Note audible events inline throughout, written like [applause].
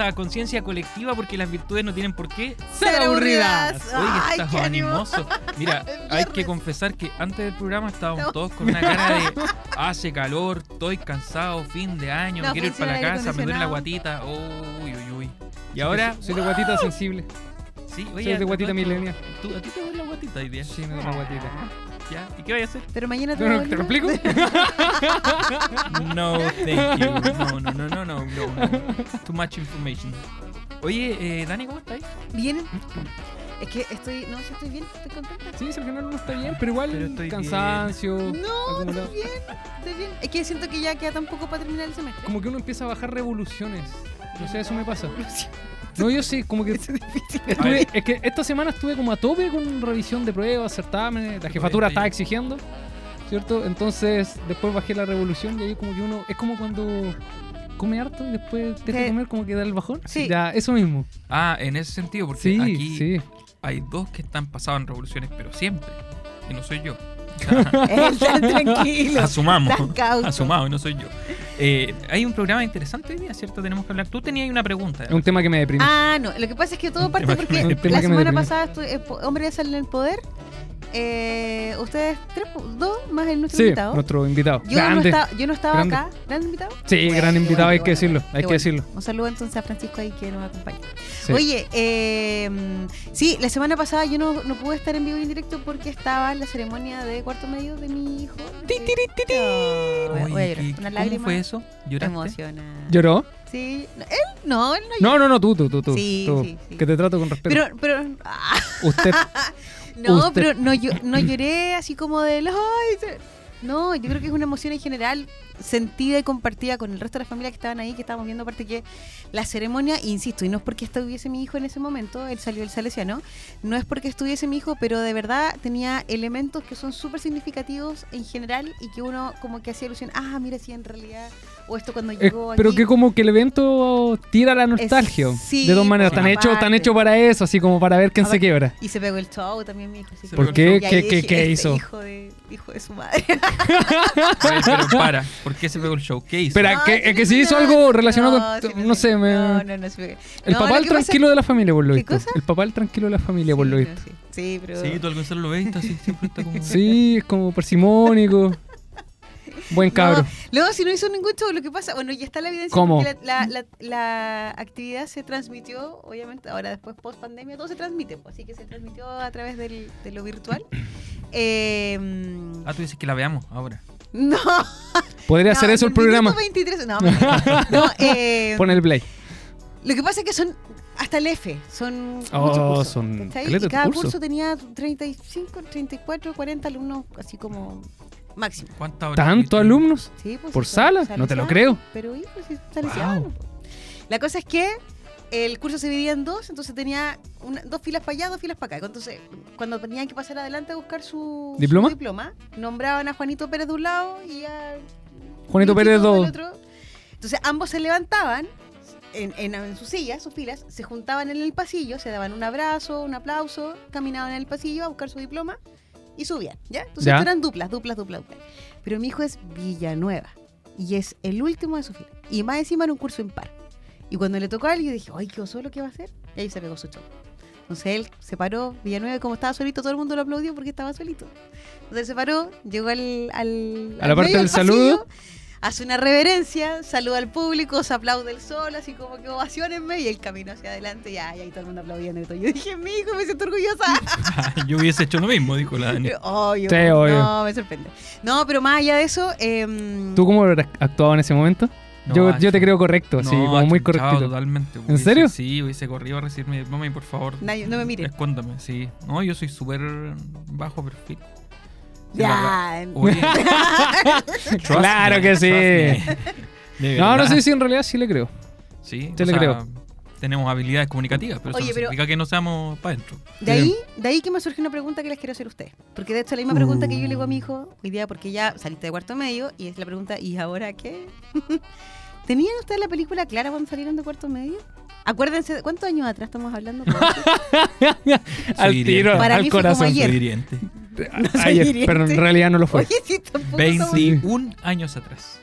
A Conciencia Colectiva porque las virtudes no tienen por qué Ser aburridas. Oye, que Ay, estás animoso. Mira, [laughs] hay que confesar que antes del programa estábamos todos con una cara de [laughs] hace calor, estoy cansado, fin de año, No quiero ir para la casa, me duele la guatita. Uy, uy, uy. Y ahora, Soy de guatita sensible. sí, Soy oye, de guatita ¿tú- millennial. ¿tú- ¿A ti te duele la guatita hoy día? Sí, me duele la guatita. ¿Ya? ¿Y qué vaya a hacer? Pero mañana te ¿Te, va a lo- te lo explico? [laughs] No, thank you. [laughs] No, no, no, no, no, no. Too much information. Oye, eh, Dani, ¿cómo estás? ¿Bien? Es que estoy. No, sí estoy bien, estoy contenta. Sí, si al final no está bien, pero igual Pero estoy cansancio. No, acumulado. estoy bien, estoy bien. Es que siento que ya queda tan poco para terminar el semestre. Como que uno empieza a bajar revoluciones. No sé, eso me pasa. No, yo sí, como que [laughs] Es difícil. estuve, es que esta semana estuve como a tope con revisión de pruebas, certámenes, la jefatura estaba exigiendo, ¿cierto? Entonces después bajé la revolución y ahí como que uno, es como cuando come harto y después deja de Sí. comer como que da el bajón. Sí. Ya, eso mismo. Ah, en ese sentido, porque Sí, aquí sí. hay dos que están pasados en revoluciones, pero siempre. Y no soy yo. [laughs] Tranquilo. Asumamos. Asumamos, no soy yo. Eh, hay un programa interesante hoy día, ¿cierto? Tenemos que hablar. Tú tenías una pregunta. Un tema que me deprime. Ah, no. Lo que pasa es que todo Un parte porque [laughs] la semana pasada estuve, eh, Hombre salen en el poder. Eh, ustedes tres, dos más el nuestro sí, invitado. nuestro invitado. Yo no, Grande. estaba, yo no estaba grande. acá. ¿Gran invitado? Sí, Bueno, gran invitado, bueno, hay qué que bueno, decirlo, hay que bueno. decirlo. Un saludo entonces a Francisco ahí que nos acompaña. Sí. Oye, eh, sí, la semana pasada yo no, no pude estar en vivo y en directo porque estaba en la ceremonia de cuarto medio de mi hijo. Ti, ti, ti, ti, ti. Ay, voy a- Oye, voy a llorar. ¿qué- Una ¿Cómo lágrima fue eso? ¿Lloraste? emociona. ¿Lloró? Sí, no, él no, él no. No, no, no, tú, tú, tú, tú. Sí, tú, sí, sí. Que te trato con respeto. Pero, pero, ah, Usted, [laughs] no, Usted- pero no, yo, no lloré así como de, ay, se-". no, yo creo que es una emoción en general sentida y compartida con el resto de la familia que estaban ahí, que estábamos viendo aparte que la ceremonia, insisto, y no es porque estuviese mi hijo en ese momento, él salió del salesiano, no es porque estuviese mi hijo, pero de verdad tenía elementos que son súper significativos en general y que uno como que hacía ilusión, ah, mira, sí, en realidad, o esto cuando es- llegó pero aquí. que como que el evento tira la nostalgia. sí, de dos maneras. pues, Tan hecho, tan hecho para eso, así como para ver quién se Aparte- quiebra. Y se pegó el show también mi hijo. así Se que- ¿Por qué? Ahí ¿Qué, dije, qué, qué este hizo? Hijo de, hijo de su madre. [laughs] Oye, pero para, ¿por qué se pegó el show? ¿Qué hizo? Espera, No, que, sí, es que sí, si hizo algo relacionado no, con. sí, No sé, me. No, no, no. sí, me- El No, papá el que pasa- tranquilo de la familia, por lo ¿Qué visto. cosa? El papá el tranquilo de la familia, por lo visto. sí. Pero. Sí, tú al lo ves, así, siempre está como... Sí, es como parsimónico. Buen cabro. No, no, si no hizo ningún show, lo que pasa, bueno, ya está la evidencia ¿Cómo? porque la, la, la, la actividad se transmitió, obviamente, ahora después post pandemia todo se transmite, pues, así que se transmitió a través del, de lo virtual. Eh, [clears throat] Ah, tú dices que la veamos ahora. [laughs] no, Podría no, eso el programa. 23, no, no [laughs] eh, Pon el play. Lo que pasa es que son hasta el F, son Oh, muchos cursos, son Y cada cursos. curso tenía 35, 34, 40 alumnos, así como máximo. ¿Cuántas horas? ¿Tantos alumnos? Sí, pues, ¿Por sala? No te lo creo. Pero hijo, sí, salesianos, po. La cosa es que el curso se dividía en dos, entonces tenía una- dos filas para allá, dos filas para acá. Entonces, cuando tenían que pasar adelante a buscar su su ¿Diploma? diploma, nombraban a Juanito Pérez de un lado y a Juanito Pérez del dos. otro. Entonces ambos se levantaban en, en, en sus sillas, sus filas, se juntaban en el pasillo, se daban un abrazo, un aplauso, caminaban en el pasillo a buscar su diploma y subían, ¿ya? Entonces Ya. eran duplas, duplas, duplas, duplas. Pero mi hijo es Villanueva y es el último de su fila. Y más encima era un curso impar. Y cuando le tocó a yo dije, ay, qué solo que va a hacer. Y ahí se pegó su show. Entonces él se paró, Villanueva, como estaba solito, todo el mundo lo aplaudió porque estaba solito. Entonces se paró, llegó al, al, A al la parte medio del saludo. Hace una reverencia, saluda al público, se aplaude el sol, así como que ovacionenme, y el camino hacia adelante, ya, y ahí todo el mundo aplaudiendo. y todo. Yo dije, mi hijo, me siento orgullosa. [laughs] Yo hubiese hecho lo mismo, dijo la Dani. [laughs] Obvio, Sí, obvio. No, me sorprende. No, pero más allá de eso, em, ¿Tú cómo habrás actuado en ese momento? No, yo, ah, yo te creo correcto, No, como muy correctito. totalmente. ¿En serio? Sí, hubiese corrido a recibir mi diploma y por favor. nadie- no me mire. Escóndame, sí. No, yo soy súper bajo perfil. Ya. [laughs] Claro que sí. No, no sé si en realidad sí le creo. Sí, Te le sea, creo. Tenemos habilidades comunicativas, pero eso Oye, no pero- significa que no seamos para adentro. De ahí, de ahí que me surge una pregunta que les quiero hacer a ustedes. Porque de hecho la misma pregunta que yo le hago a mi hijo hoy día, porque ya saliste de cuarto medio, y es la pregunta, ¿y ahora qué? [laughs] ¿Tenían ustedes la película clara cuando salieron de cuarto medio? Acuérdense, de- ¿cuántos años atrás estamos hablando? [laughs] Al tiro. Para al mí fue como corazón. ayer. Soy hiriente. Ayer, hiriente. [laughs] pero en realidad no lo fue. Oye, sí, tampoco somos- 21 años atrás.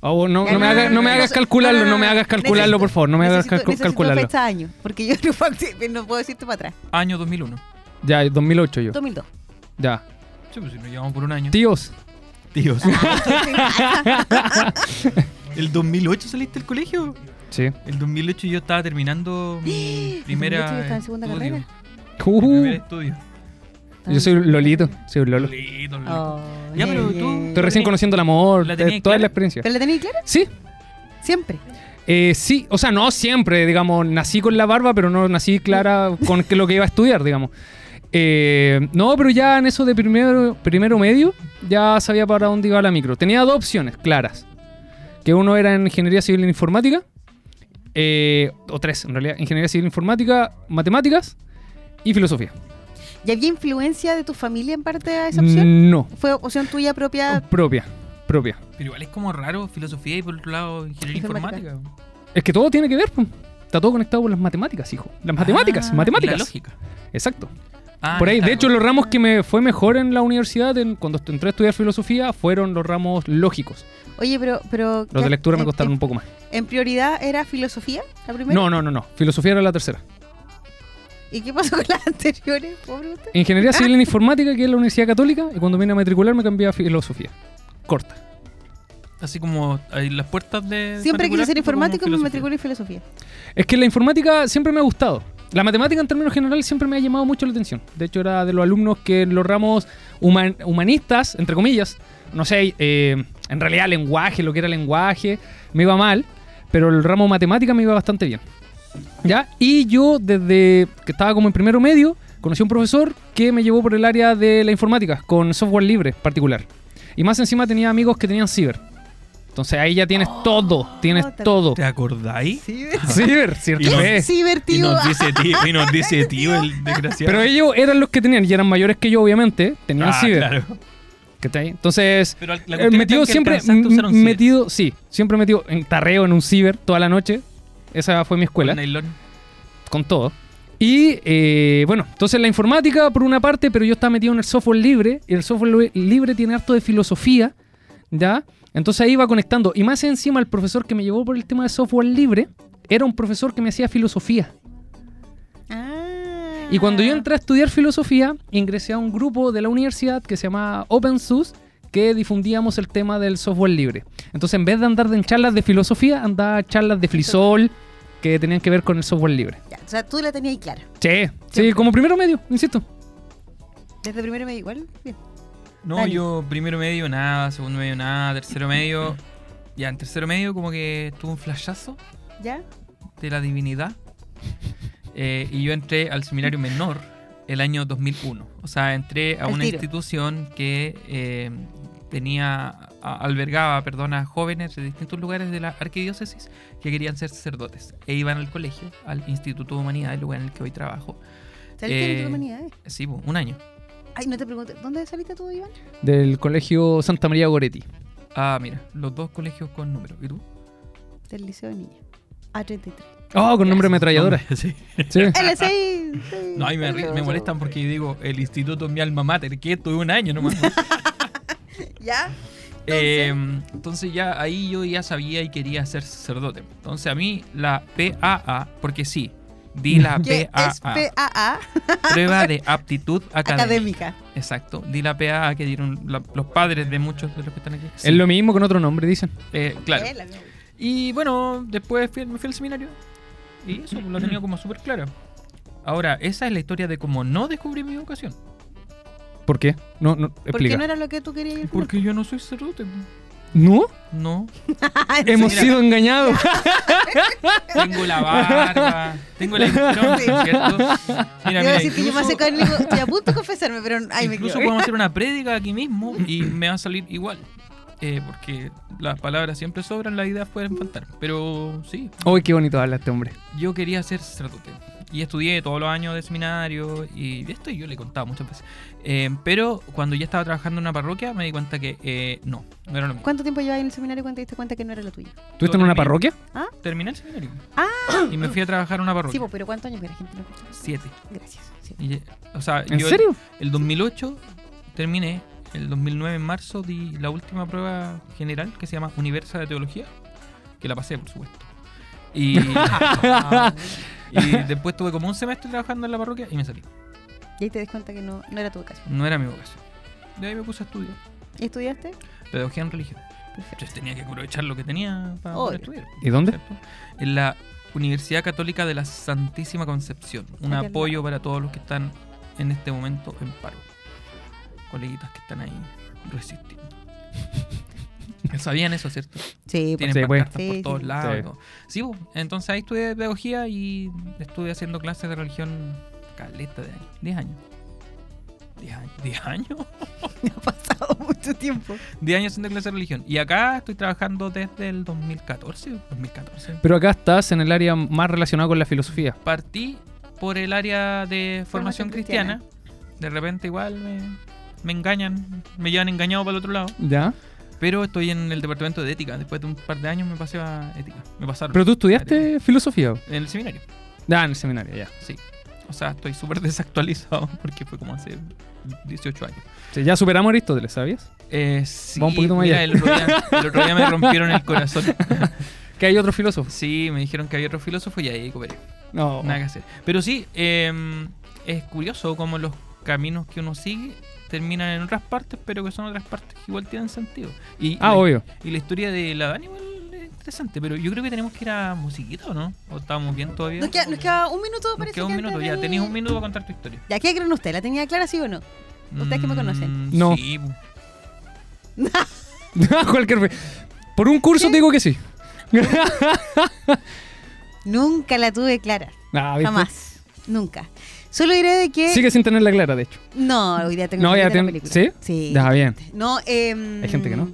Oh, no, me, haga- no me hagas no, calcularlo, no, no, no, me hagas calcularlo, Necesito- por favor, no me hagas necesito- calcu- necesito calcularlo. fecha año, porque yo no, no puedo decirte para atrás. Año 2001. Ya, 2008 yo. 2002. Ya. Sí, pues si nos llevamos por un año. Tíos, Tíos. [laughs] ¿El 2008 saliste del colegio? Sí. El 2008 yo estaba terminando [gasps] mi primera. 2008 yo estaba en segunda estudio. carrera. Mi Uh, primer estudio. yo soy Lolito, soy un Lolo. Lolito, Lolito. Oh, Ya, pero tú- yeah. Estoy recién conociendo el amor, ¿La eh, tenías toda clara? la experiencia. ¿Pero la tenéis clara? Sí, Siempre. eh, sí, o sea, no siempre, digamos, nací con la barba, pero no nací clara [laughs] con lo que iba a estudiar, digamos. Eh, no, pero ya en eso de primero, primero medio, ya sabía para dónde iba la micro. Tenía dos opciones claras. Que uno era en Ingeniería Civil e Informática, eh, o tres en realidad, Ingeniería Civil e Informática, Matemáticas y Filosofía. ¿Y había influencia de tu familia en parte a esa opción? No, ¿Fue opción tuya propia? propia, propia. Pero igual es como raro filosofía y por otro lado ingeniería Informática. informática. Es que todo tiene que ver, pues. está todo conectado con las matemáticas, hijo. Las matemáticas, Ah, matemáticas. y La lógica. Exacto. Ah, Por ahí, claro. de hecho, los ramos que me fue mejor en la universidad, en- cuando entré a estudiar filosofía, fueron los ramos lógicos. Oye, pero... pero Los de lectura me costaron en, un poco más. ¿En prioridad era filosofía la primera? No, no, no, no. Filosofía era la tercera. ¿Y qué pasó con las anteriores? Pobre usted. Ingeniería [laughs] Civil en Informática, que es la Universidad Católica, y cuando vine a matricular me cambié a filosofía. Corta. Así como ahí las puertas de. Siempre quise ser informático, me matriculé en filosofía. Es que la informática siempre me ha gustado. La matemática en términos generales siempre me ha llamado mucho la atención. De hecho, era de los alumnos que en los ramos human- humanistas, entre comillas, no sé, eh, en realidad lenguaje, lo que era lenguaje, me iba mal, pero el ramo matemática me iba bastante bien. ¿Ya? Y yo desde que estaba como en primero medio, conocí a un profesor que me llevó por el área de la informática, con software libre particular. Y más encima tenía amigos que tenían ciber. Entonces ahí ya tienes todo, tienes te- todo. ¿Te acordáis? Sí, Ciber, cierto Y no- es. Y nos dice tío, y nos dice [laughs] tío el desgraciado. Pero ellos eran los que tenían, y eran mayores que yo, obviamente. Tenían ah, ciber. claro. ¿cachai? Entonces, Pero la eh, metido siempre. ciber metido, sí, siempre metido en tarreo en un ciber toda la noche. Esa fue mi escuela, con nylon. con todo. Y eh, bueno, entonces la informática por una parte, pero yo estaba metido en el software libre. Y el software li- libre tiene harto de filosofía, ¿ya? Entonces ahí iba conectando. Y más encima, el profesor que me llevó por el tema de software libre era un profesor que me hacía filosofía. Ah. Y cuando yo entré a estudiar filosofía, ingresé a un grupo de la universidad que se llama OpenSUS, que difundíamos el tema del software libre. Entonces, en vez de andar en charlas de filosofía, andaba en charlas de Flisol, que tenían que ver con el software libre. Ya, o sea, tú la tenías ahí clara. Sí, sí, como primero medio, insisto. Desde primero medio igual. Bien. No, Dale. yo primero medio nada, segundo medio nada, tercero medio. [clears throat] Ya, en tercero medio como que tuve un flashazo ¿Ya? de la divinidad. Eh, y yo entré al seminario menor el año 2001. O sea, entré a una tiro. institución que eh, tenía, a- albergaba, perdón, a jóvenes de distintos lugares de la arquidiócesis que querían ser sacerdotes. E iban al colegio, al Instituto de Humanidad, el lugar en el que hoy trabajo. ¿Saliste Eh, de tu humanidades? Sí, un año. Ay, no te pregunté. ¿Dónde saliste tú, Iván? Del colegio Santa María Goretti. Ah, mira, los dos colegios con número. ¿Y tú? Del Liceo de Niña. A33. Oh, con nombre ametralladora. [laughs] Sí. Sí. [laughs] L6. No, y me, molestan porque digo, el instituto es mi alma mater, que estuve un año nomás. [laughs] ¿Ya? Eh, entonces ya ahí yo ya sabía y quería ser sacerdote. Entonces a mí la PAA, porque sí, di la ¿Qué es PAA, PAA? prueba de aptitud académica. Académica. Exacto, di la PAA que dieron la- los padres de muchos de los que están aquí. Sí. Es lo mismo con otro nombre, dicen. Eh, claro. Y bueno, después fui- me fui al seminario y eso lo tenía como súper claro. Ahora, esa es la historia de cómo no descubrí mi vocación. ¿Por qué? No, no, ¿Por qué no era lo que tú querías ir? Porque yo no soy sacerdote. ¿No? No. [laughs] Hemos Mira. sido engañados. [laughs] Tengo la barba, tengo la [laughs] Sí. ¿cierto? Mira, mira, decir que yo me incluso, hace caer y digo, estoy a punto de confesarme, pero ay, me incluso podemos hacer una prédica aquí mismo y me va a salir igual. Eh, porque las palabras siempre sobran, las ideas pueden faltar. Pero sí, Uy, qué bonito habla este hombre. yo quería ser sacerdote. Y estudié todos los años de seminario y de esto yo le he contado muchas veces. Eh, pero cuando ya estaba trabajando en una parroquia me di cuenta que eh, no, no era lo mismo. ¿Cuánto tiempo llevas en el seminario cuando te diste cuenta que no era lo tuyo? ¿Tuviste en una terminé. parroquia? Terminé el seminario. Ah. Y me fui a trabajar en una Sí, parroquia. pues, pero ¿cuántos años? La gente no. Siete. Gracias. Sí. Y, o sea, ¿En yo serio? el 2008 terminé el 2009 en marzo, di la última prueba general que se llama Universa de Teología, que la pasé, por supuesto. Y, [laughs] y después tuve como un semestre trabajando en la parroquia y me salí. Y ahí te das cuenta que no, no era tu vocación. No era mi vocación. De ahí me puse a estudiar ¿Y estudiaste? pedagogía en religión. Perfecto. Entonces tenía que aprovechar lo que tenía para Obvio. poder estudiar. ¿Y dónde? ¿cierto? En la Universidad Católica de la Santísima Concepción. Un apoyo para todos los que están en este momento en paro. Coleguitas que están ahí resistiendo. [laughs] ¿Sabían eso, cierto? Sí, Tienen Sí, pues. por Sí, todos sí. lados. Sí. pues, entonces ahí estudié pedagogía y estuve haciendo clases de religión caleta de años. 10 años. 10 años. 10 años. [laughs] ha pasado mucho tiempo. 10 años haciendo clases de religión. Y acá estoy trabajando desde el 2014. 2014. Pero acá estás en el área más relacionada con la filosofía. Partí por el área de formación Formación cristiana. De repente igual me, me engañan, me llevan engañado para el otro lado. ¿Ya? Pero estoy en el departamento de ética. Después de un par de años me pasé a ética. Me pasaron. Pero tú estudiaste filosofía. En el seminario. Ah, en el seminario, ya. Sí. O sea, estoy súper [laughs] desactualizado porque fue como hace 18 años. Sí, ya superamos a Aristóteles, ¿sabías? Eh, sí, Va un poquito más mira, allá. el otro, día, el otro día me rompieron el corazón. [laughs] Que hay otros filósofos. Sí, me dijeron que había otro filósofo y ahí cooperé. No. Nada que hacer. Pero sí, eh, es curioso cómo los caminos que uno sigue terminan en otras partes, pero que son otras partes que igual tienen sentido. Y, Ah, la, obvio. y la historia de la Dani igual es interesante, pero yo creo que tenemos que ir a musiquita, ¿o no? ¿O estábamos bien todavía? Nos queda, nos queda un minuto, Nos parece queda un que minuto, ya de- tenéis un minuto para contar tu historia. ¿Ya qué creen ustedes? ¿La tenía clara, sí o no? Ustedes que me conocen. Mm, No. Sí, pu. [laughs] Cualquier. Por un curso ¿Qué? te digo que sí. [laughs] Nunca la tuve clara. Ah. Jamás. Nunca. Solo diré de que. Sigue sin tenerla clara, de hecho. No, hoy día tengo No, ya ten- película. ¿sí? Sí. Ya, bien. No, eh, Hay gente que no.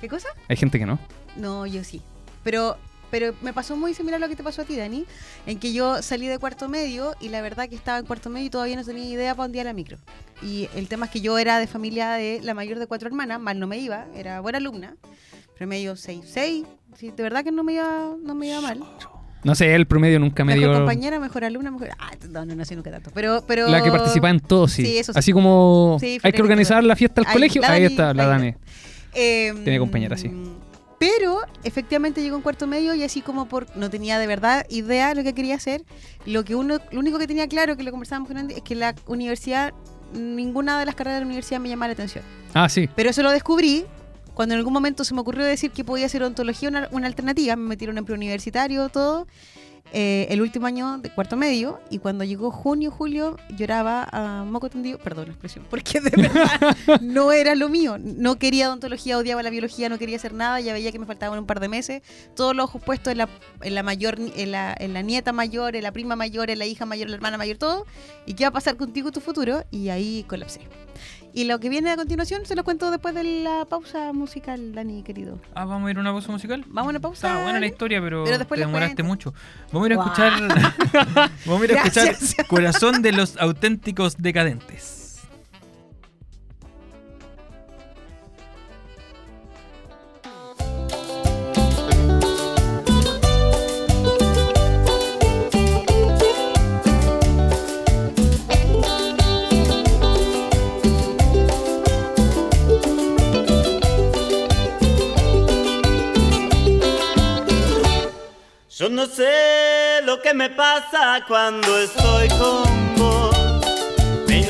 ¿Qué cosa? Hay gente que no. No, yo sí. Pero, pero me pasó muy similar a lo que te pasó a ti, Dani, en que yo salí de cuarto medio y la verdad que estaba en cuarto medio y todavía no tenía idea para un día la micro. Y el tema es que yo era de familia de la mayor de cuatro hermanas, mal no me iba, era buena alumna, promedio 6, 6, sí, de verdad que no me iba, no me iba mal. No sé, el promedio nunca me mejor dio. compañera, mejor alumna, mejor... Ah, no, no, no sé nunca tanto. Pero, pero... La que participa en todo, sí. Sí, eso sí. Así como Sí, hay que organizar la fiesta al Ahí, colegio, ahí está, la Dani. Eh, Tiene compañera, sí. Pero efectivamente llegó en cuarto medio y así como por no tenía de verdad idea de lo que quería hacer, lo que uno, lo único que tenía claro que lo conversábamos con Andy es que la universidad, ninguna de las carreras de la universidad me llamaba la atención. Ah, sí. Pero eso lo descubrí cuando en algún momento se me ocurrió decir que podía ser ontología una, una alternativa, me metieron en preuniversitario, todo. eh, el último año de cuarto medio y cuando llegó junio, julio, lloraba a moco tendido, perdón la expresión, porque de verdad [laughs] no era lo mío. No quería odontología, odiaba la biología, no quería hacer nada, ya veía que me faltaban un par de meses. Todos los ojos puestos en la, en la mayor, en la, en la nieta mayor, en la prima mayor, en la hija mayor, en la hermana mayor, todo. ¿Y qué va a pasar contigo tu futuro? Y ahí colapsé. Y lo que viene a continuación se lo cuento después de la pausa musical, Dani, querido. Ah, vamos a ir a una pausa musical. Vamos a una pausa. Está buena la historia, pero, Pero después te demoraste mucho. Vamos a ir a escuchar. [laughs] vamos a ir a [laughs] escuchar. Corazón de los auténticos decadentes. Yo no sé lo que me pasa cuando estoy con vos. Me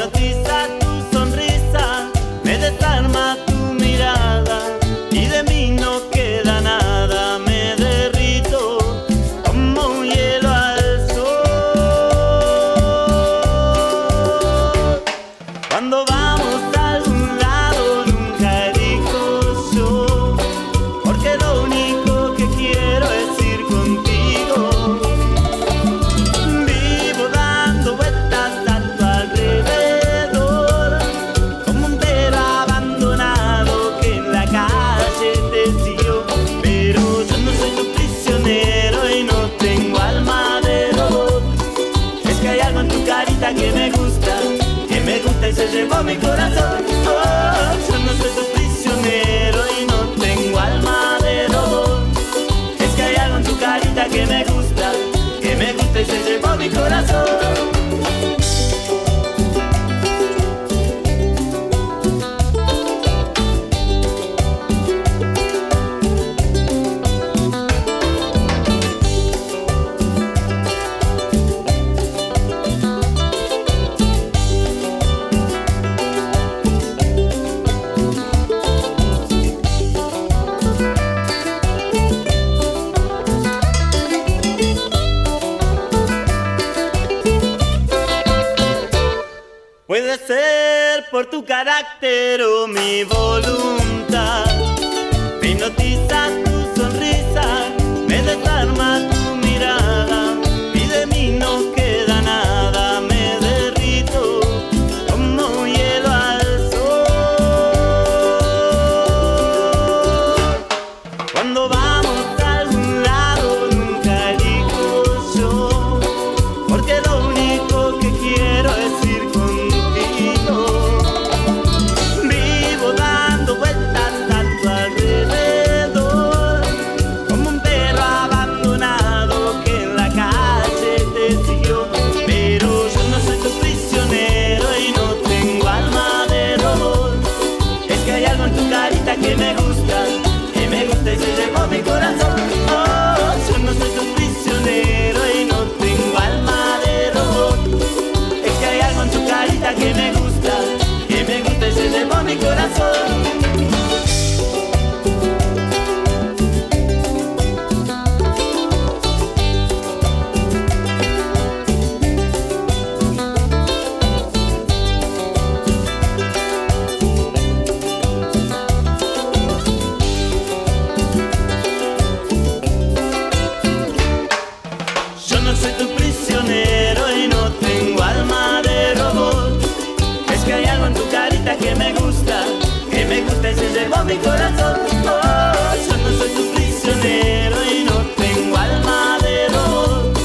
mi corazón. Oh, yo no soy tu prisionero y no tengo alma de robot.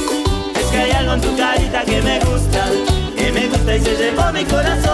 Es que hay algo en tu carita que me gusta, que me gusta y se llevó mi corazón.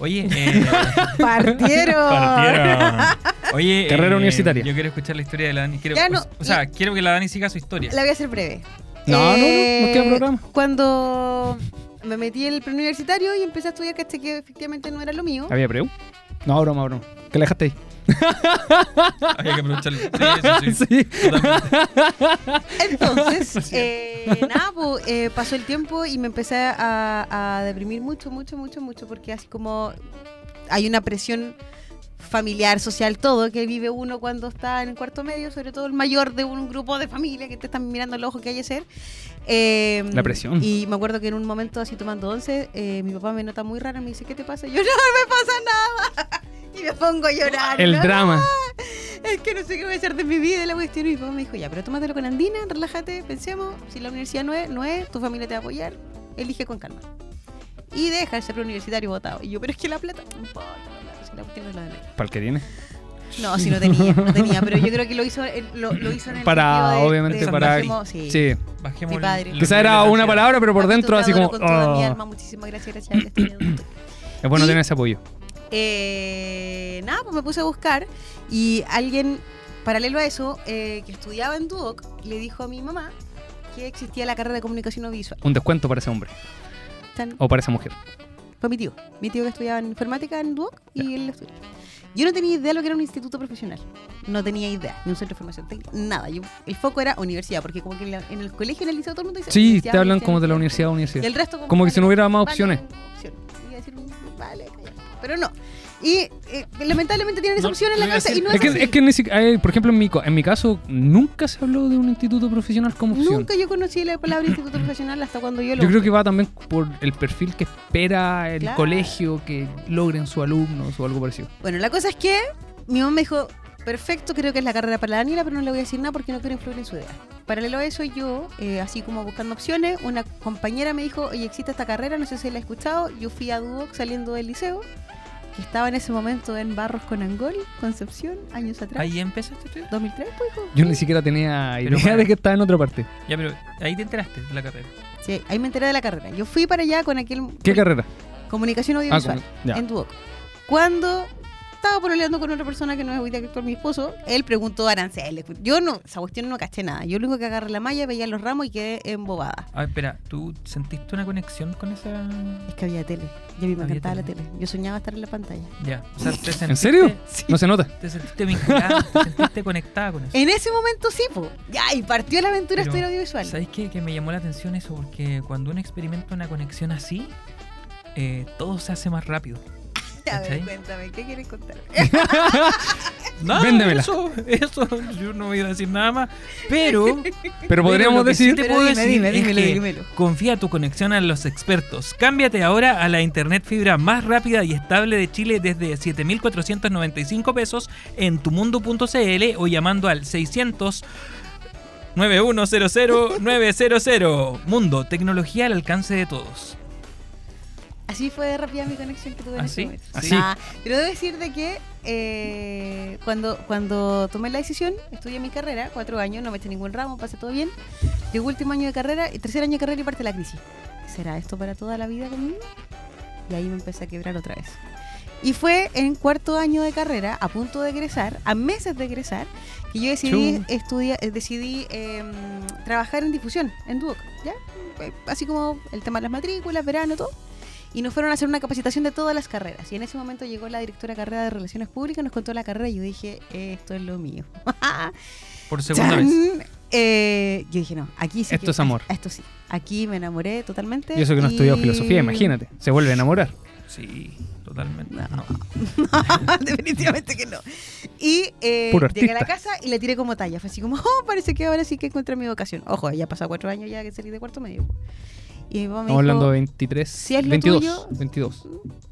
Oye, eh, [laughs] Partieron. Partieron. oye, Carrera eh, universitaria. Yo quiero escuchar la historia de la Dani. Quiero, no, o sea, quiero que la Dani siga su historia. La voy a hacer breve. No, no, no, nos queda programa. Cuando me metí en el preuniversitario y empecé a estudiar, caché que efectivamente no era lo mío. ¿Había preu? No, broma, broma. ¿Qué le dejaste ahí? [laughs] Hay que aprovecharlo. Sí, sí, sí. [laughs] Entonces, [laughs] eh, nada, pues, eh, pasó el tiempo y me empecé a, a deprimir mucho, mucho, mucho, mucho, porque así como hay una presión familiar, social, todo que vive uno cuando está en el cuarto medio, sobre todo el mayor de un grupo de familia que te están mirando el ojo que hay que ser. Eh, La presión. Y me acuerdo que en un momento así tomando once, eh, mi papá me nota muy rara y me dice, ¿qué te pasa? Y yo, no me pasa nada. Y me pongo a llorar. El ¿no? drama. [laughs] Es que no sé qué voy a hacer de mi vida y la cuestión. Y mi papá me dijo, ya, pero tómatelo con Andina, relájate, pensemos. Si la universidad no es, no es, tu familia te va a apoyar. Elige con calma. Y deja el ser universitario votado. Y yo, pero es que la plata no importa. la cuestión es la de menos". ¿Para el que tiene? No, si no tenía, no [laughs] tenía. Pero yo creo que lo hizo, en- lo, lo hizo en el Para, de- obviamente, de- para. bajemos- sí. Sí. Bajemos Mi padre. Quizá era una palabra, pero por dentro así como. Con toda mi oh. alma, muchísimas gracias, gracias. [clears throat] Es bueno Y- tener ese apoyo. Eh, nada, pues me puse a buscar y alguien, paralelo a eso, eh, que estudiaba en Duoc, le dijo a mi mamá que existía la carrera de comunicación audiovisual. Un descuento para ese hombre. Tan- O para esa mujer. Fue mi tío. Mi tío que estudiaba en informática en Duoc y él estudió. Yo no tenía idea de lo que era un instituto profesional. No tenía idea. Ni un centro de formación técnica. Nada. Yo, el foco era universidad, porque como que en, la- en el colegio, en el liceo, todo el mundo dice Sí, universidad, te hablan universidad, como de la universidad a Y universidad. el resto como, Como que si no hubiera más vale, opciones. opciones. Iba a decir, vale, calla. Pero no. Y eh, lamentablemente tienen esa No, opción en la no iba a cabeza y decir- no Es es, que, así. es que ni si- eh, por ejemplo, en mi, co- en mi caso, nunca se habló de un instituto profesional como opción. Nunca yo conocí la palabra instituto profesional hasta cuando yo lo Yo creo que va también por el perfil que espera el Claro. colegio que logren sus alumnos o algo parecido. Bueno, la cosa es que mi mamá me dijo, perfecto, creo que es la carrera para la Daniela, pero no le voy a decir nada porque no quiero influir en su idea. Paralelo a eso, yo, eh, así como buscando opciones, una compañera me dijo, oye, existe esta carrera, no sé si la he escuchado. Yo fui a Duoc saliendo del liceo, que estaba en ese momento en Barros con Angol, Concepción, años atrás. Ahí empezaste estudiar. 2003, pues, hijo. Yo ni siquiera tenía Pero idea para- de que estaba en otra parte. Ya, pero ahí te enteraste de la carrera. Sí, ahí me enteré de la carrera. Yo fui para allá con aquel... ¿Qué carrera? Comunicación Ah, audiovisual. como- ya. en Duoc. Cuando estaba pololeando con otra persona que no es hoy día que mi esposo, él preguntó aranceles. Yo no, esa cuestión no caché nada. Yo lo único que agarré la malla, veía los ramos y quedé embobada. A ver, espera, ¿tú sentiste una conexión con esa...? Es que había tele. Y a mí me encantaba la tele. tele. Yo soñaba estar en la pantalla. Ya, o sea, te sentiste, ¿En serio? Sí. No se nota. Te sentiste vinculada, te sentiste conectada con eso. En ese momento sí, po. Ya, y partió la aventura Pero, estudio audiovisual. ¿Sabes qué? Que me llamó la atención eso porque cuando uno experimenta una conexión así, eh, todo se hace más rápido. [laughs] A ver, ¿cachai? cuéntame, ¿qué quieres contar? [laughs] Nada, Véndemela. Eso, eso, yo no voy a decir nada más. [laughs] Pero, Pero podríamos lo que sí decir. te Pero puedo dime, decir dime, es dímelo, que dímelo. confía tu conexión a los expertos. Cámbiate ahora a la internet fibra más rápida y estable de Chile desde 7.495 pesos en tumundo.cl o llamando al 600 9100 900. Mundo, tecnología al alcance de todos. Así fue de rápida mi conexión que tuve en ¿Ah, ese sí? momento. ¿Así? Ah, pero debo decir de que eh, cuando, cuando tomé la decisión, estudié mi carrera, cuatro años, no me eché ningún ramo, pasé todo bien. Llegó último año de carrera, el tercer año de carrera y parte la crisis. ¿Será esto para toda la vida conmigo? Y ahí me empecé a quebrar otra vez. Y fue en cuarto año de carrera, a punto de egresar, a meses de egresar, que yo decidí estudiar, eh, decidí eh, trabajar en difusión, en Duoc, ¿ya? Eh, Así como el tema de las matrículas, verano, todo y nos fueron a hacer una capacitación de todas las carreras. Y en ese momento llegó la directora de carrera de Relaciones Públicas, nos contó la carrera y yo dije, esto es lo mío. [laughs] Por segunda ¡Chan! vez. Eh, yo dije, no, aquí sí. Esto que- es amor. Esto sí. Aquí me enamoré totalmente. Y eso que no estudió filosofía, imagínate. Se vuelve a enamorar. Sí, totalmente. No. No. [laughs] Definitivamente que no. Y eh, llegué a la casa y le tiré como talla. Fue así como, [laughs] oh, parece que ahora sí que encontré mi vocación. Ojo, ya pasado cuatro años ya que salí de cuarto medio. Y mi me Estamos hablando de 23, si es lo 22, tuyo- 22.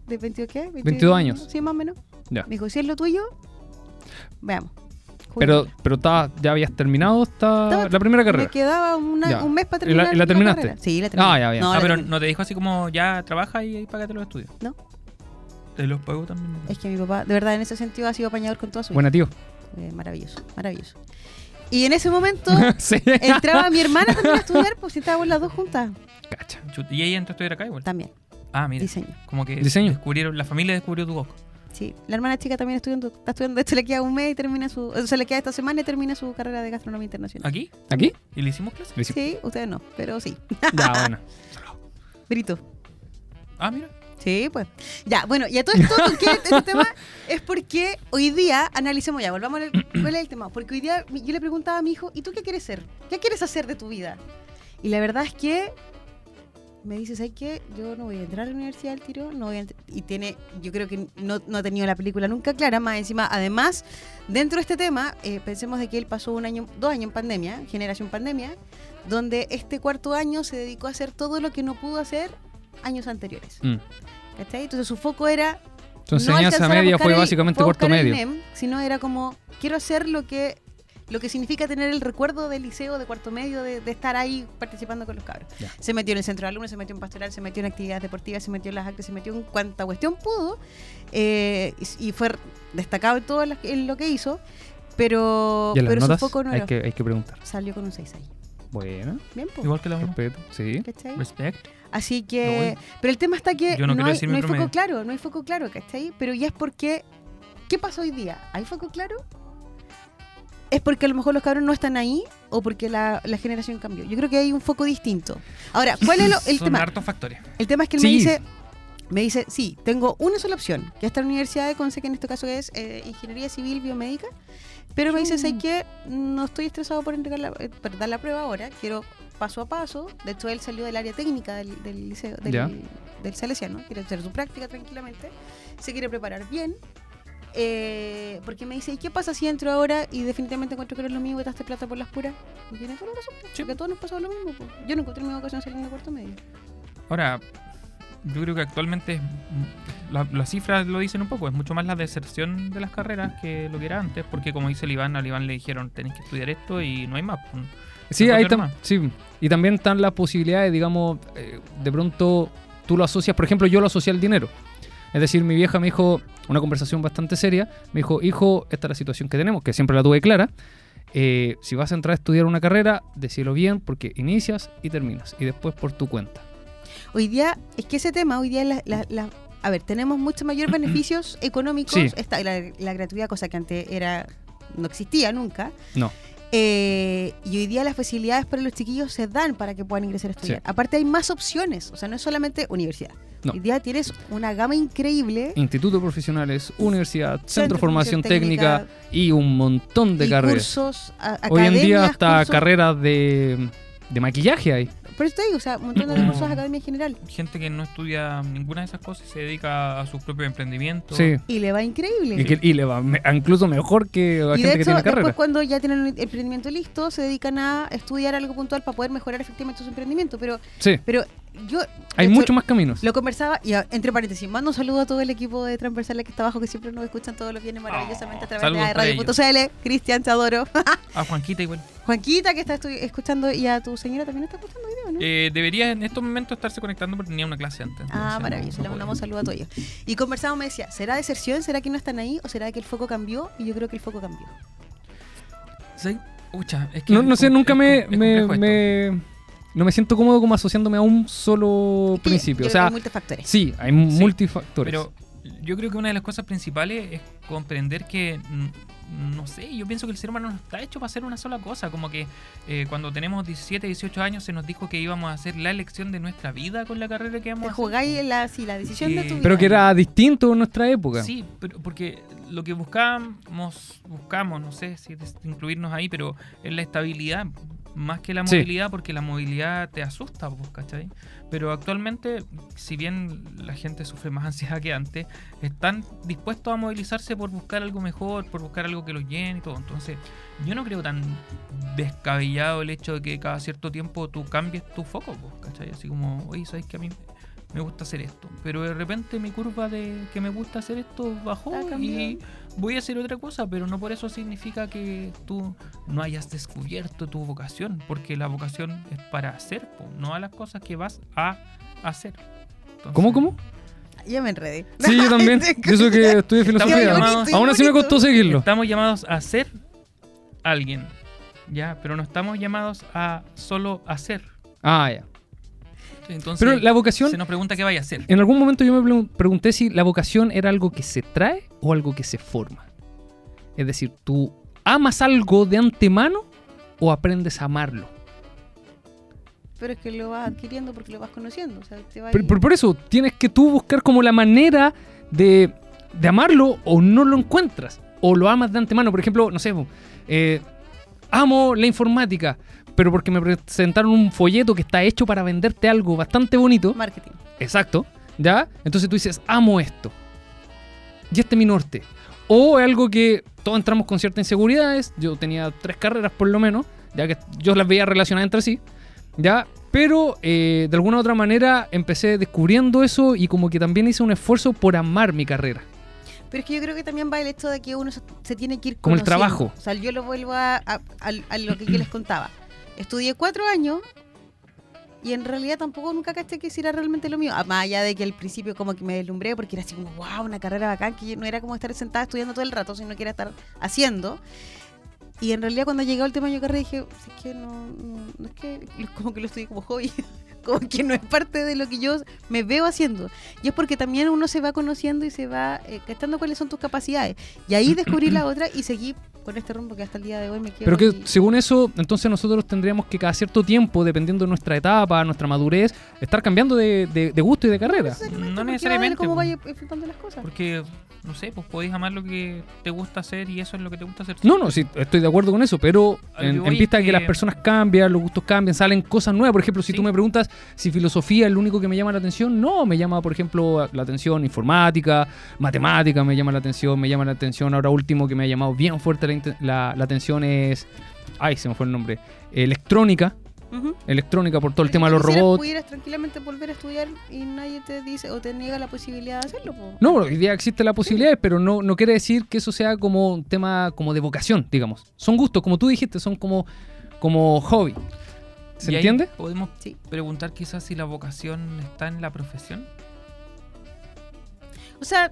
¿De 22 qué? 22 años. Sí, más o menos. Ya. Me dijo, si es lo tuyo, veamos. Pero, pero estaba- ya habías terminado esta, Estaba- la primera Me carrera. quedaba una- un mes para ¿Y la- terminar. y la terminaste? carrera. Sí, la terminé. Ah, ya, bien. No, Ah, la pero terminé. no te dijo así como ya trabaja y ahí págate los estudios. No. Te los pago también. Es que mi papá, de verdad, en ese sentido ha sido apañador con toda su vida. Buena, tío. Eh, maravilloso, maravilloso. Y en ese momento [laughs] sí. entraba mi hermana también a estudiar, pues si estábamos las dos juntas. Y ella entró a estudiar acá igual. También, Ah, mira. diseño. Como que Diseño. descubrieron, la familia descubrió tu voz. Sí, la hermana chica también estudiando, está estudiando, de hecho le queda un mes y termina su, o sea, le queda esta semana y termina su carrera de gastronomía internacional. ¿Aquí? ¿Aquí? ¿Y le hicimos clase? Le hicimos- Sí, ustedes no, pero sí. [laughs] Ya, bueno. [laughs] Brito. Ah, mira. Sí, pues. Ya, bueno, y a todo esto, ¿por qué [laughs] este tema? Es porque hoy día, analicemos ya, volvamos al ¿cuál es el tema. Porque hoy día yo le preguntaba a mi hijo, ¿y tú qué quieres ser? ¿Qué quieres hacer de tu vida? Y la verdad es que me dice, ¿sabes qué? Yo no voy a entrar a la universidad al tiro, no voy a entr-". Y tiene, yo creo que no, no ha tenido la película nunca clara, más encima, además, dentro de este tema, eh, pensemos de que él pasó un año, dos años en pandemia, generación pandemia, donde este cuarto año se dedicó a hacer todo lo que no pudo hacer años anteriores. Mm. ¿Cachai? Entonces su foco era no enseñanza a media fue básicamente el medio. NEM, sino era como, quiero hacer lo que lo que significa tener el recuerdo del liceo de cuarto medio, de, de estar ahí participando con los cabros. Se metió en el centro de alumnos, se metió en pastoral, se metió en actividades deportivas, se metió en las actas, se metió en cuanta cuestión pudo. eh, y, y fue destacado en todo lo que- en lo que hizo, pero, Y en las pero su notas foco no hay era. que, hay que preguntar. Salió con un 6 ahí. Bueno, Bien, pues. Igual que la respeto. Sí. ¿Cachai? Respect. Así No, que. pero el tema está que Yo no hay, no foco claro, no hay foco claro, ¿cachai? Pero ya es porque. ¿Qué pasa hoy día? ¿Hay foco claro? ¿Es porque a lo mejor los cabros no están ahí o porque la, la generación cambió? Yo creo que hay un foco distinto. Ahora, ¿cuál es lo- el [laughs] Son tema? hartos factores. El tema es que él Sí. me dice. Me dice, sí, tengo una sola opción, que está en la Universidad de Conce, que en este caso es eh, Ingeniería Civil Biomédica. Pero me dice, sé que no estoy estresado por, entregar la, eh, por dar la prueba ahora, quiero paso a paso. De hecho, él salió del área técnica del, del liceo, del, del Salesiano, quiere hacer su práctica tranquilamente, se quiere preparar bien. Eh, porque me dice, ¿y qué pasa si entro ahora y definitivamente encuentro que no es lo mismo y gastaste plata por las puras? Y tiene toda la razón, pues, porque a todos nos pasó lo mismo. pues. Yo no encontré mi vocación saliendo de cuarto medio. Ahora, yo creo que actualmente la- las cifras lo dicen un poco, es mucho más la deserción de las carreras que lo que era antes, porque como dice el Iván, al Iván le dijeron tenéis que estudiar esto y no hay más. Sí, No ahí puede tam- más. sí. Y también están las posibilidades, digamos, eh, de pronto tú lo asocias, por ejemplo, yo lo asocié al dinero. Es decir, mi vieja me dijo, una conversación bastante seria, me dijo, hijo, esta es la situación que tenemos, que siempre la tuve clara. eh, si vas a entrar a estudiar una carrera, decílo bien, porque inicias y terminas, y después por tu cuenta. Hoy día, es que ese tema, hoy día, la, la- la- a ver, tenemos mucho mayor [clears throat] beneficios económicos. Sí. Está la, la gratuidad, cosa que antes era no existía nunca. No. Eh, y hoy día las facilidades para los chiquillos se dan para que puedan ingresar a estudiar. Sí. Aparte hay más opciones, o sea, no es solamente universidad. No. Hoy día tienes una gama increíble. Institutos profesionales, universidad, centro, Centro de de formación técnica, técnica, y un montón de y carreras. cursos, Hoy en día hasta cursos. carreras de, de maquillaje hay. Por eso te digo, o sea, un montón de Mm. cursos de [clears throat] academia en general. Gente que no estudia ninguna de esas cosas y se dedica a sus propios emprendimientos. Sí. Y le va increíble. Y, que- y le va me- incluso mejor que a Y gente de que hecho, tiene después carrera. cuando ya tienen el emprendimiento listo, se dedican a estudiar algo puntual para poder mejorar efectivamente su emprendimiento. Pero, Sí, pero yo hay hecho, muchos más caminos. Lo conversaba, y a- entre paréntesis, mando un saludo a todo el equipo de Transversales que está abajo, que siempre nos escuchan todos los viernes maravillosamente a través de radio.cl. Cristian, te adoro. [laughs] A Juanquita igual. Juanquita, que está escuchando, y a tu señora también está escuchando video, ¿no? Eh, debería en estos momentos estarse conectando porque tenía una clase antes. Ah, maravilloso, no- le mandamos podía. saludo a todos ellos. Y conversábamos, me decía, ¿será deserción? ¿Será que no están ahí? ¿O será que el foco cambió? Y yo creo que el foco cambió. Sí, Ucha, es que No, es no sé, nunca es me, com- es me, complejo esto. me- No me siento cómodo como asociándome a un solo principio. O sea, hay multifactores. sí, hay multifactores. Pero yo creo que una de las cosas principales es comprender que, mm, no sé, yo pienso que el ser humano no está hecho para hacer una sola cosa. Como que eh, cuando tenemos 17, 18 años se nos dijo que íbamos a hacer la elección de nuestra vida con la carrera que vamos Te a hacer. jugáis la, sí, la decisión de Eh, tu vida. Pero que era distinto en nuestra época. Sí, pero porque lo que buscamos, buscamos, no sé si es incluirnos ahí, pero es la estabilidad más que la Sí. movilidad, porque la movilidad te asusta, pues, ¿cachai? Pero actualmente, si bien la gente sufre más [laughs] ansiedad que antes, están dispuestos a movilizarse por buscar algo mejor, por buscar algo que los llene y todo. Entonces, yo no creo tan descabellado el hecho de que cada cierto tiempo tú cambies tu foco, ¿cachai? Así como, oye, ¿sabes que a mí me gusta hacer esto? Pero de repente mi curva de que me gusta hacer esto bajó y voy a hacer otra cosa, pero no por eso significa que tú no hayas descubierto tu vocación, porque la vocación es para hacer, po, no a las cosas que vas a hacer. Entonces, ¿Cómo, cómo? Ya me enredé. Sí, yo también. [laughs] Yo sé que estudié filosofía. llamados- Aún así me costó seguirlo. Estamos llamados a ser alguien, ya, pero no estamos llamados a solo hacer. Ah, ya. Entonces, Pero la vocación, se nos pregunta qué vaya a hacer. en algún momento yo me pregun- pregunté si la vocación era algo que se trae o algo que se forma. Es decir, ¿tú amas algo de antemano o aprendes a amarlo? Pero es que lo vas adquiriendo porque lo vas conociendo. O sea, te va a Por, ir- por- por eso, tienes que tú buscar como la manera de, de amarlo o no lo encuentras. O lo amas de antemano. Por ejemplo, no sé, eh, amo la informática, pero porque me presentaron un folleto que está hecho para venderte algo bastante bonito. Marketing. Exacto. ¿Ya? Entonces tú dices, amo esto. Y este es mi norte. O es algo que todos entramos con ciertas inseguridades. Yo tenía tres carreras por lo menos, ya que yo las veía relacionadas entre sí. ¿Ya? Pero eh, de alguna u otra manera empecé descubriendo eso y como que también hice un esfuerzo por amar mi carrera. Pero es que yo creo que también va el hecho de que uno se, se tiene que ir Como el trabajo. O sea, yo lo vuelvo a, a- a- a lo que yo les contaba. Estudié cuatro años y en realidad tampoco nunca caché que si era realmente lo mío. Ah, Más allá de que al principio como que me deslumbré porque era así como, wow, una carrera bacán, que no era como estar sentada estudiando todo el rato, sino que era estar haciendo. Y en realidad cuando llegué al año de carrera dije, "Si es que no, no, no es que [laughs] como que lo estudié como hobby, como que no es parte de lo que yo me veo haciendo. Y es porque también uno se va conociendo y se va eh, cachando cuáles son tus capacidades. Y ahí descubrí la otra y seguí con este rumbo que hasta el día de hoy me quedo. Pero que y- según eso, entonces nosotros tendríamos que cada cierto tiempo, dependiendo de nuestra etapa, nuestra madurez, estar cambiando de, de- de gusto y de carrera. No necesariamente, cómo vaya las cosas. Porque, no sé, pues podéis amar lo que te gusta hacer y eso es lo que te gusta hacer. No, no, sí, estoy de acuerdo con eso, pero en, en vista de que las que- personas cambian, los gustos cambian, salen cosas nuevas. Por ejemplo, si Sí. tú me preguntas si filosofía es lo único que me llama la atención, no, me llama, por ejemplo, la atención informática, matemática, me llama la atención, me llama la atención. Ahora último que me ha llamado bien fuerte la, la- la atención es, ay, se me fue el nombre, electrónica, Ujú. electrónica por todo el tema de los robots. pudieras tranquilamente volver a estudiar y nadie te dice o te niega la posibilidad de hacerlo. po. No, hoy día existe la posibilidad, pero no, no quiere decir que eso sea como un tema como de vocación, digamos. Son gustos, como tú dijiste, son como, como hobby. ¿Se Y entiende? Podemos Sí. preguntar quizás si la vocación está en la profesión. O sea,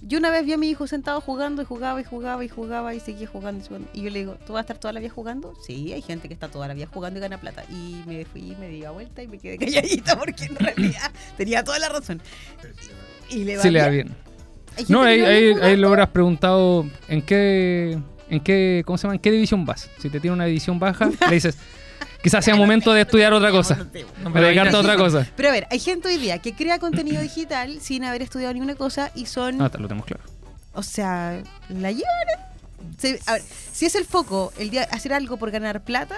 yo una vez vi a mi hijo sentado jugando y jugaba y jugaba y jugaba y seguía jugando. y jugando. Y yo le digo, ¿tú vas a estar toda la vida jugando? Sí, hay gente que está toda la vida jugando y gana plata. Y me fui, me di la vuelta y me quedé [laughs] calladita porque en realidad tenía toda la razón. Y le va Sí le da bien. bien. Hay gente No, ahí, ahí, ahí le habrás preguntado en qué, en qué, ¿cómo se llama? ¿En qué división vas? Si te tiene una división baja, [laughs] le dices, quizás sea momento de estudiar otra cosa, [laughs] de dedicarte a otra cosa. Pero a ver, hay gente hoy día que crea contenido digital sin haber estudiado ninguna cosa y son, Ah, lo tenemos claro. o sea, la llevan. Se- a ver, si es el foco, el día hacer algo por ganar plata,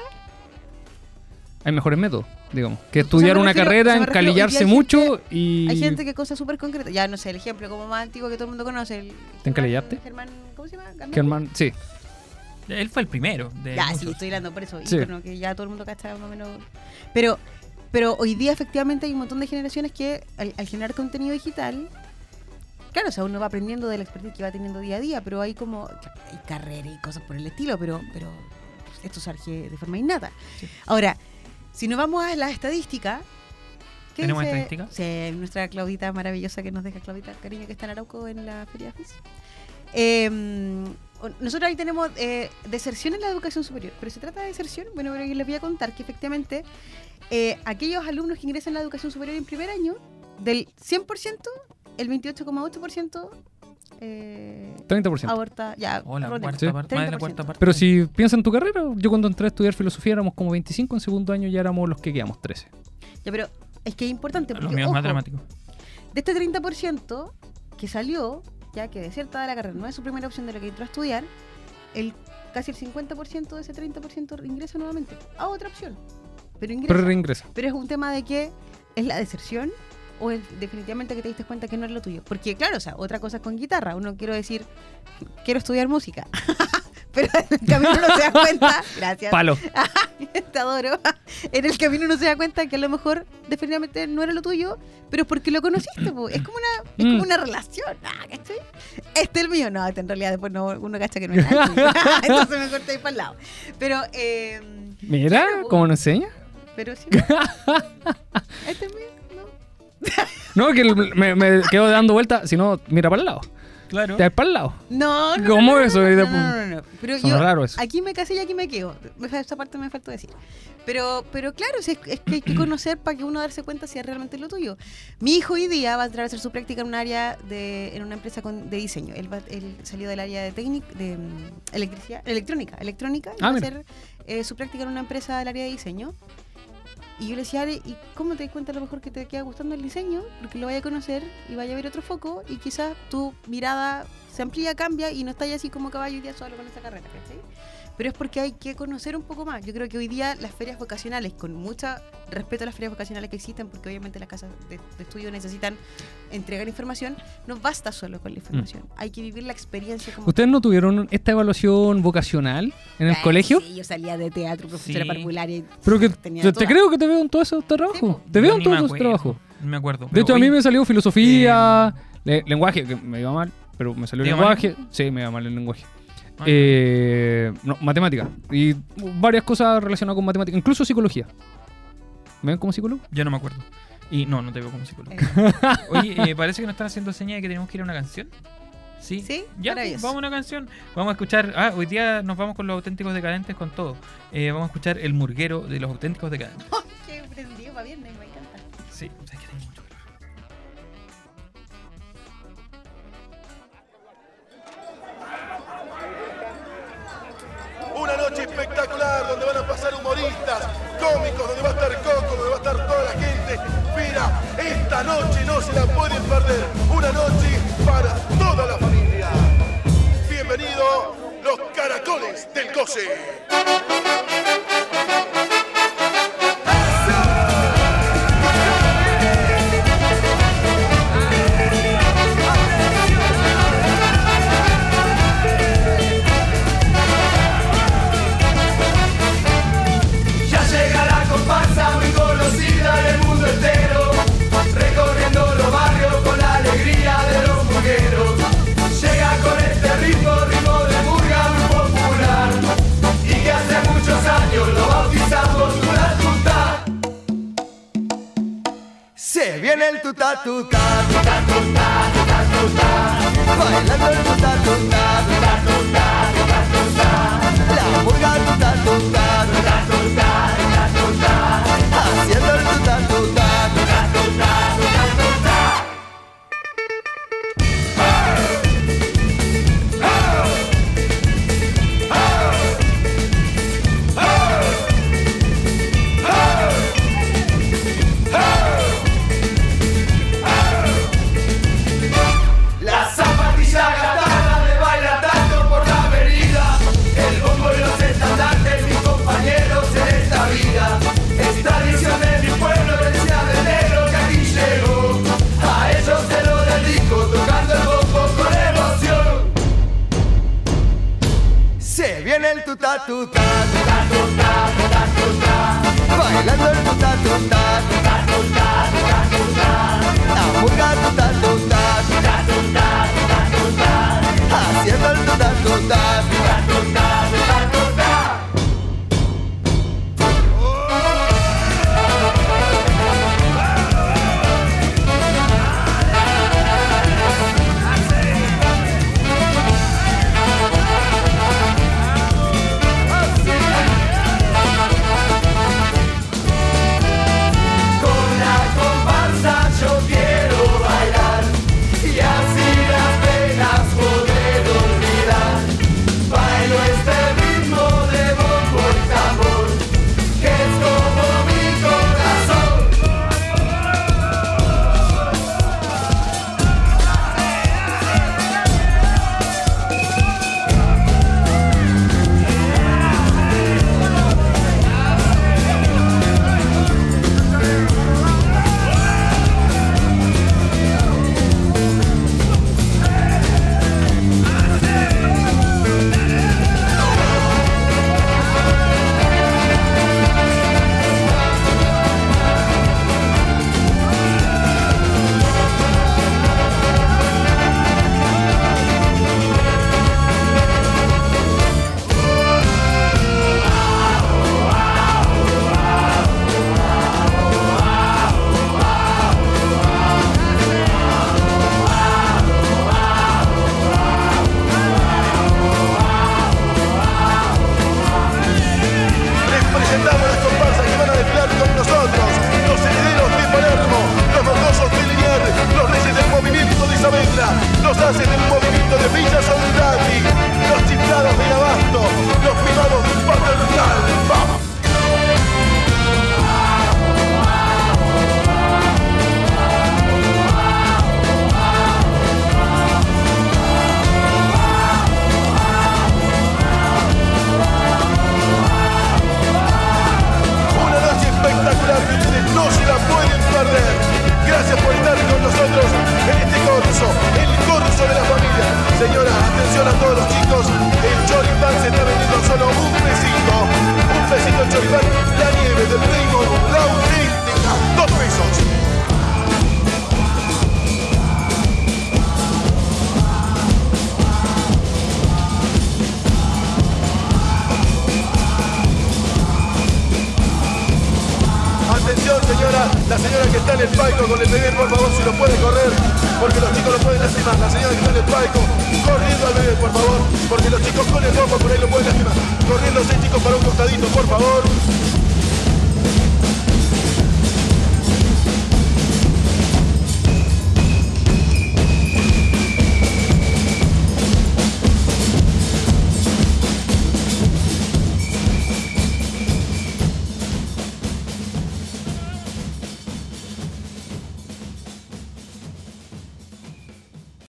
Hay mejores métodos, digamos, que estudiar me una refiero- carrera, sea, me refiero, hoy día encalillarse mucho y... Hay gente que cosas súper concretas. Ya no sé, el ejemplo como más antiguo que todo el mundo conoce. El ¿Te encalillaste? Germán, ¿cómo se llama? Germán, sí. Él fue el primero. De Ya, sí, muchos. estoy hablando por eso. Sí. ícono, que ya todo el mundo cacha más o menos. Pero, pero hoy día efectivamente hay un montón de generaciones que al, al generar contenido digital, claro, o sea, uno va aprendiendo de la expertise que va teniendo día a día, pero hay como, hay carreras y cosas por el estilo, pero, pero esto surge de forma innata. Sí. Ahora, si nos vamos a la estadística, ¿qué ¿Tenemos dice? estadística? Sí, nuestra Claudita maravillosa que nos deja Claudita, cariño, que está en Arauco en la Feria FIS. Eh, nosotros ahí tenemos eh, deserción en la educación superior, pero se trata de deserción, bueno, pero yo les voy a contar que efectivamente eh, aquellos alumnos que ingresan a la educación superior en primer año, del 100%, el 28,8% eh, 30%. aborta, ya, la rondemos, cuarta Sí. parte, más de la 30%. cuarta parte. Pero si piensas en tu carrera, yo cuando entré a estudiar filosofía éramos como 25, en segundo año ya éramos los que quedamos 13. Ya, pero es que es importante Los porque, míos más dramáticos. de este 30% que salió, ya que deserta de la carrera no es su primera opción de lo que entró a estudiar, el casi el 50% de ese 30% ingresa nuevamente a otra opción. Pero ingresa. Pero reingresa. Pero es un tema de que es la deserción o es definitivamente que te diste cuenta que no es lo tuyo. Porque claro, o sea, otra cosa es con guitarra. Uno quiero decir, quiero estudiar música. [laughs] Pero en el camino uno se da cuenta, [laughs] gracias, Palo. [laughs] te adoro. En el camino uno se da cuenta que a lo mejor definitivamente no era lo tuyo, pero es porque lo conociste, po. es como una, es Mm. como una relación, ah, ¿cachai? Este es el mío, no, este en realidad después no, uno cacha que no es. [laughs] Entonces me corté ahí para el lado. Pero, eh, Mira, Claro, ¿cómo nos enseña? pero sí. Este es mío, ¿no? No, que me, me quedo dando vuelta, si no, mira para el lado. Claro. Te vas para el lado. No, no. ¿Cómo no, eso? No, no, no, no, no. Pero Sonó yo raro eso. aquí me casé y aquí me quedo. Esa parte me faltó decir. Pero, pero claro, es, es que hay que conocer para que uno darse cuenta si es realmente lo tuyo. Mi hijo hoy día va a entrar a hacer su práctica en un área de, en una empresa con- de diseño. Él, va- él salió del área de técnica, de mm, electricidad, electrónica, electrónica, y Ah, va a hacer eh, su práctica en una empresa del área de diseño. Y yo le decía, Ale, ¿y cómo te das cuenta a lo mejor que te queda gustando el diseño? Porque lo vaya a conocer y vaya a ver otro foco y quizás tu mirada se amplía, cambia y no estás así como caballo y día solo con esa carrera, ¿cachai? Pero es porque hay que conocer un poco más. Yo creo que hoy día las ferias vocacionales, con mucho respeto a las ferias vocacionales que existen, porque obviamente las casas de, de estudio necesitan entregar información, no basta solo con la información. Hay que vivir la experiencia como ¿Ustedes no tuvieron esta evaluación vocacional en el Ay, colegio? Sí, yo salía de teatro, profesora Sí. y Pero que tenía te, creo que te veo en todos esos Sí, trabajos. po. Te veo en todos esos trabajos. Me acuerdo. De hecho, a mí me salió filosofía, le- lenguaje, que me iba mal, pero me salió ¿Te iba lenguaje. Sí, me iba mal el lenguaje. Ah, Eh, no, matemática. Y varias cosas relacionadas con matemática, incluso psicología. ¿Me ven como psicólogo? Yo no me acuerdo. Y no, no te veo como psicólogo. Eh, [laughs] Oye, eh, parece que nos están haciendo señas de que tenemos que ir a una canción. Sí, Sí, ya, vamos a una canción. Vamos a escuchar. Ah, hoy día nos vamos con los auténticos decadentes con todo. Eh, vamos a escuchar El Murguero de los auténticos decadentes. [laughs] Qué prendido para viernes, Una noche espectacular donde van a pasar humoristas, cómicos, donde va a estar tu casa. tutatuta, tutatuta, tutatuta. Bailando el tutatuta, tutatuta, tutatuta. La murga tutatuta, tutatuta, tutatuta. Haciendo el tutatuta, tutatuta.